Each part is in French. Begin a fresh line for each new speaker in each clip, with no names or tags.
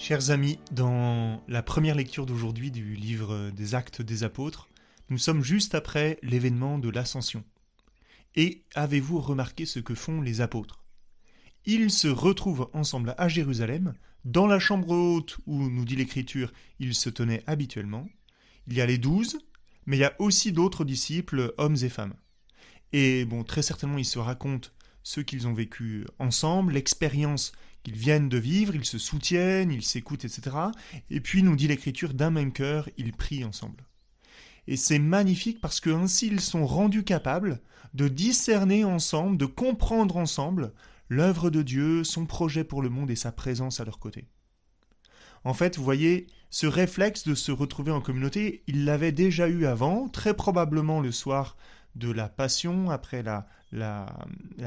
Chers amis, dans la première lecture d'aujourd'hui du livre des Actes des Apôtres, nous sommes juste après l'événement de l'Ascension. Et avez-vous remarqué ce que font les apôtres? Ils se retrouvent ensemble à Jérusalem, dans la chambre haute où, nous dit l'Écriture, ils se tenaient habituellement. Il y a les douze, mais il y a aussi d'autres disciples, hommes et femmes. Et bon, très certainement, ils se racontent ce qu'ils ont vécu ensemble, l'expérience qu'ils viennent de vivre, ils se soutiennent, ils s'écoutent, etc. Et puis, nous dit l'Écriture, d'un même cœur, ils prient ensemble. Et c'est magnifique parce que ainsi ils sont rendus capables de discerner ensemble, de comprendre ensemble l'œuvre de Dieu, son projet pour le monde et sa présence à leur côté. En fait, vous voyez, ce réflexe de se retrouver en communauté, ils l'avaient déjà eu avant, très probablement le soir de la passion, après la, la,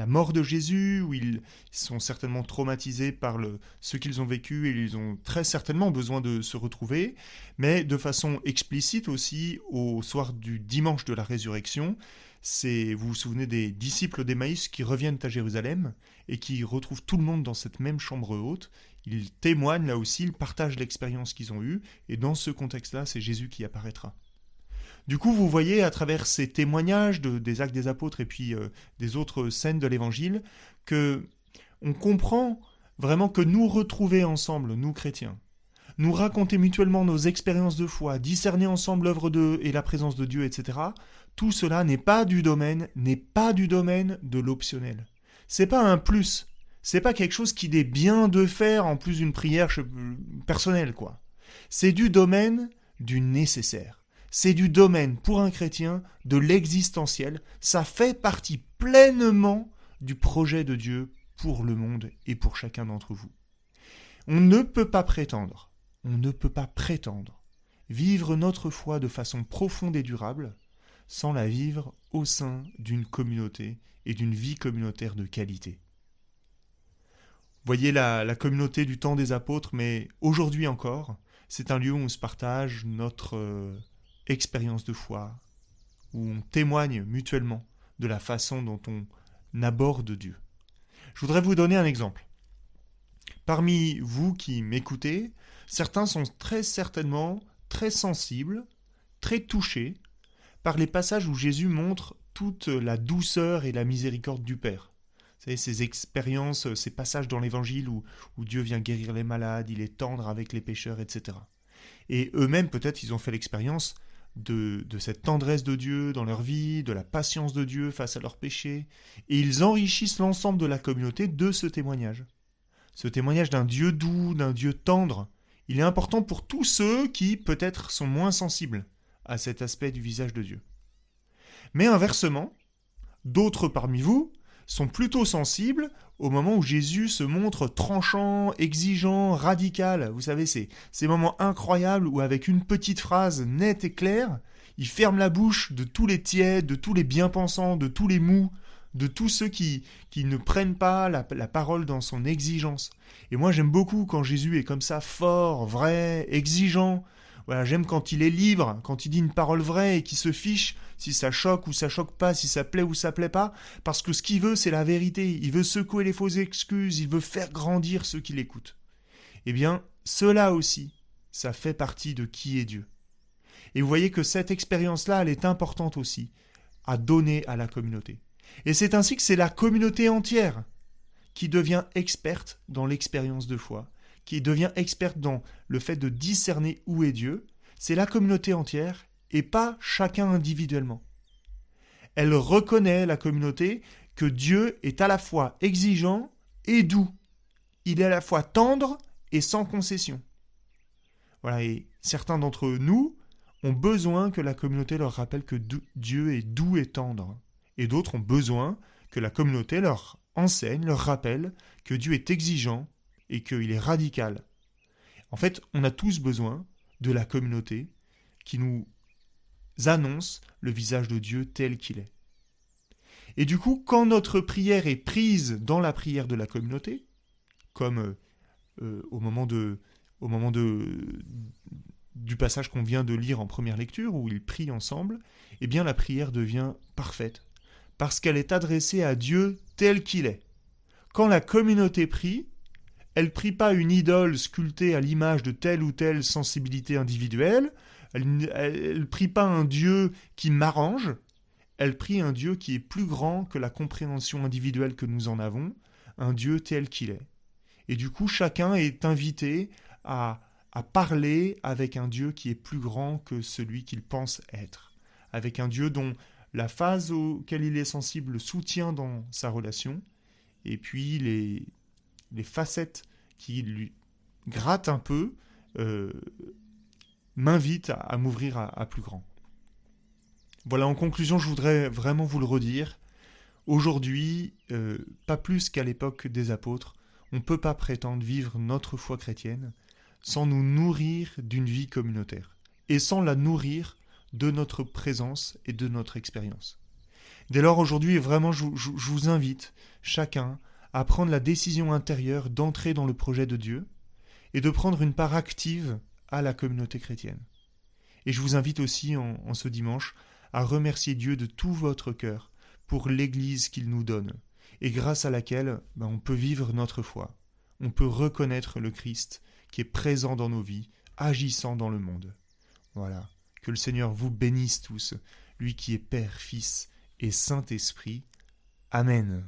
mort de Jésus, où ils sont certainement traumatisés par le, ce qu'ils ont vécu et ils ont très certainement besoin de se retrouver, mais de façon explicite aussi au soir du dimanche de la résurrection. C'est, vous vous souvenez des disciples d'Emmaüs qui reviennent à Jérusalem et qui retrouvent tout le monde dans cette même chambre haute. Ils témoignent là aussi, ils partagent l'expérience qu'ils ont eue et dans ce contexte-là, c'est Jésus qui apparaîtra. Du coup, vous voyez à travers ces témoignages des actes des apôtres et puis euh, des autres scènes de l'Évangile que on comprend vraiment que nous retrouver ensemble, nous chrétiens, nous raconter mutuellement nos expériences de foi, discerner ensemble l'œuvre de et la présence de Dieu, etc. Tout cela n'est pas du domaine, n'est pas du domaine de l'optionnel. C'est pas un plus, c'est pas quelque chose qu'il est bien de faire en plus d'une prière personnelle, quoi. C'est du domaine du nécessaire c'est du domaine pour un chrétien de l'existentiel, ça fait partie pleinement du projet de Dieu pour le monde et pour chacun d'entre vous. On ne peut pas prétendre, on ne peut pas prétendre vivre notre foi de façon profonde et durable sans la vivre au sein d'une communauté et d'une vie communautaire de qualité. Voyez la, la communauté du temps des apôtres, mais aujourd'hui encore, c'est un lieu où on se partage notre euh, expérience de foi, où on témoigne mutuellement de la façon dont on aborde Dieu. Je voudrais vous donner un exemple. Parmi vous qui m'écoutez, certains sont très certainement très sensibles, très touchés par les passages où Jésus montre toute la douceur et la miséricorde du Père. Ces expériences, ces passages dans l'Évangile où Dieu vient guérir les malades, il est tendre avec les pécheurs, etc. Et eux-mêmes, peut-être, ils ont fait l'expérience de, cette tendresse de Dieu dans leur vie, de la patience de Dieu face à leurs péchés, et ils enrichissent l'ensemble de la communauté de ce témoignage. Ce témoignage d'un Dieu doux, d'un Dieu tendre, il est important pour tous ceux qui, peut-être, sont moins sensibles à cet aspect du visage de Dieu. Mais inversement, d'autres parmi vous sont plutôt sensibles au moment où Jésus se montre tranchant, exigeant, radical. Vous savez, c'est ces moments incroyables où avec une petite phrase nette et claire, il ferme la bouche de tous les tièdes, de tous les bien-pensants, de tous les mous, de tous ceux qui, qui ne prennent pas la parole dans son exigence. Et moi j'aime beaucoup quand Jésus est comme ça, fort, vrai, exigeant, voilà, j'aime quand il est libre, quand il dit une parole vraie et qu'il se fiche si ça choque ou ça choque pas, si ça plaît ou ça plaît pas, parce que ce qu'il veut, c'est la vérité. Il veut secouer les fausses excuses, il veut faire grandir ceux qui l'écoutent. Eh bien, cela aussi, ça fait partie de qui est Dieu. Et vous voyez que cette expérience-là, elle est importante aussi à donner à la communauté. Et c'est ainsi que c'est la communauté entière qui devient experte dans l'expérience de foi, qui devient experte dans le fait de discerner où est Dieu, c'est la communauté entière et pas chacun individuellement. Elle reconnaît, la communauté, que Dieu est à la fois exigeant et doux. Il est à la fois tendre et sans concession. Voilà, et certains d'entre nous ont besoin que la communauté leur rappelle que Dieu est doux et tendre. Et d'autres ont besoin que la communauté leur enseigne, leur rappelle que Dieu est exigeant et qu'il est radical. En fait, on a tous besoin de la communauté qui nous annonce le visage de Dieu tel qu'il est. Et du coup, quand notre prière est prise dans la prière de la communauté, comme euh, euh, au moment, de, au moment de, du passage qu'on vient de lire en première lecture, où ils prient ensemble, eh bien la prière devient parfaite, parce qu'elle est adressée à Dieu tel qu'il est. Quand la communauté prie, Elle prie pas une idole sculptée à l'image de telle ou telle sensibilité individuelle. Elle, ne prie pas un Dieu qui m'arrange. Elle prie un Dieu qui est plus grand que la compréhension individuelle que nous en avons, un Dieu tel qu'il est. Et du coup, chacun est invité à, à parler avec un Dieu qui est plus grand que celui qu'il pense être, avec un Dieu dont la phase auquel il est sensible le soutient dans sa relation, et puis les, les facettes qui lui grattent un peu euh, m'invitent à, m'ouvrir à, plus grand. Voilà, en conclusion, je voudrais vraiment vous le redire. Aujourd'hui, euh, pas plus qu'à l'époque des apôtres, on ne peut pas prétendre vivre notre foi chrétienne sans nous nourrir d'une vie communautaire et sans la nourrir de notre présence et de notre expérience. Dès lors, aujourd'hui, vraiment, je, vous invite, chacun, à prendre la décision intérieure d'entrer dans le projet de Dieu et de prendre une part active à la communauté chrétienne. Et je vous invite aussi, en, ce dimanche, à remercier Dieu de tout votre cœur pour l'Église qu'il nous donne, et grâce à laquelle ben, on peut vivre notre foi, on peut reconnaître le Christ qui est présent dans nos vies, agissant dans le monde. Voilà, que le Seigneur vous bénisse tous, lui qui est Père, Fils et Saint-Esprit. Amen.